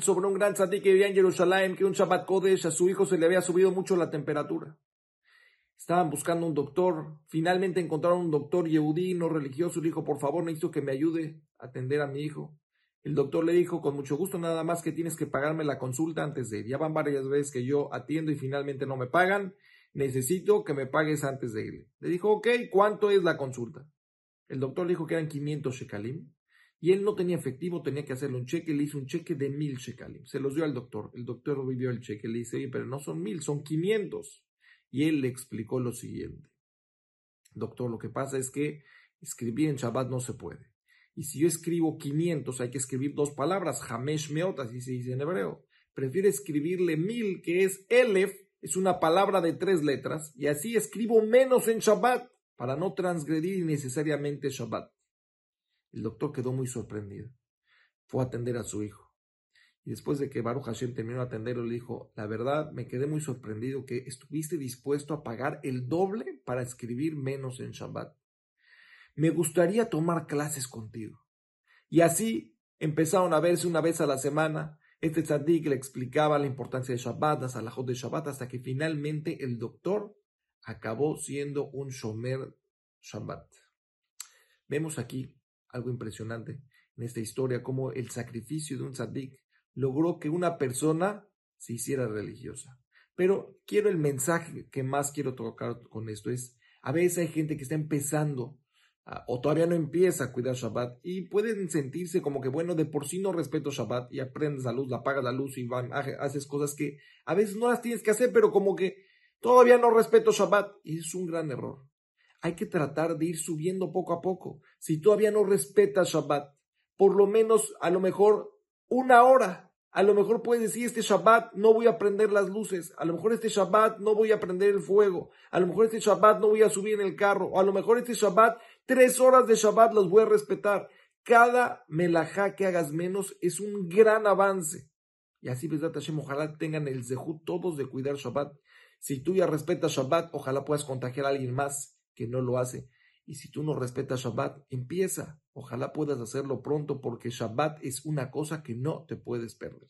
sobre un gran tzaddik que vivía en Jerusalén que un Shabbat Kodesh a su hijo se le había subido mucho la temperatura. Estaban buscando un doctor, finalmente encontraron un doctor yehudí, no religioso, le dijo, por favor, necesito que me ayude a atender a mi hijo. El doctor le dijo, con mucho gusto, nada más que tienes que pagarme la consulta antes de ir. Ya van varias veces que yo atiendo y finalmente no me pagan. Necesito que me pagues antes de ir. Le dijo, ok, ¿cuánto es la consulta? El doctor le dijo que eran 500 shekalim. Y él no tenía efectivo, tenía que hacerle un cheque, le hizo un cheque de mil shekalim. Se los dio al doctor. El doctor vivió el cheque, le dice, oye, pero no son mil, son 500. Y él le explicó lo siguiente. Doctor, lo que pasa es que escribir en Shabbat no se puede. Y si yo escribo 500, hay que escribir dos palabras, Hamesh Meot, así se dice en hebreo. Prefiero escribirle mil, que es Elef, es una palabra de tres letras, y así escribo menos en Shabbat, para no transgredir innecesariamente Shabbat. El doctor quedó muy sorprendido. Fue a atender a su hijo. Y después de que Baruch Hashem terminó de atenderlo, le dijo, la verdad me quedé muy sorprendido que estuviste dispuesto a pagar el doble para escribir menos en Shabbat. Me gustaría tomar clases contigo. Y así empezaron a verse una vez a la semana. Este tzadik le explicaba la importancia de Shabbat, las alajot de Shabbat, hasta que finalmente el doctor acabó siendo un shomer Shabbat. Vemos aquí algo impresionante en esta historia, como el sacrificio de un tzaddik logró que una persona se hiciera religiosa. Pero quiero el mensaje que más quiero tocar con esto es, a veces hay gente que está empezando o todavía no empieza a cuidar Shabbat y pueden sentirse como que, bueno, de por sí no respeto Shabbat y aprendes la luz, la apagas la luz y van, haces cosas que a veces no las tienes que hacer, pero como que todavía no respeto Shabbat es un gran error hay que tratar de ir subiendo poco a poco. Si todavía no respetas Shabbat, por lo menos a lo mejor una hora. A lo mejor puedes decir, este Shabbat no voy a prender las luces, a lo mejor este Shabbat no voy a prender el fuego, a lo mejor este Shabbat no voy a subir en el carro, a lo mejor este Shabbat, tres horas de Shabbat los voy a respetar. Cada melajá que hagas menos es un gran avance. Y así, Besdat Hashem, ojalá tengan el zehut todos de cuidar Shabbat. Si tú ya respetas Shabbat, ojalá puedas contagiar a alguien más que no lo hace. Y si tú no respetas Shabbat, empieza. Ojalá puedas hacerlo pronto porque Shabbat es una cosa que no te puedes perder.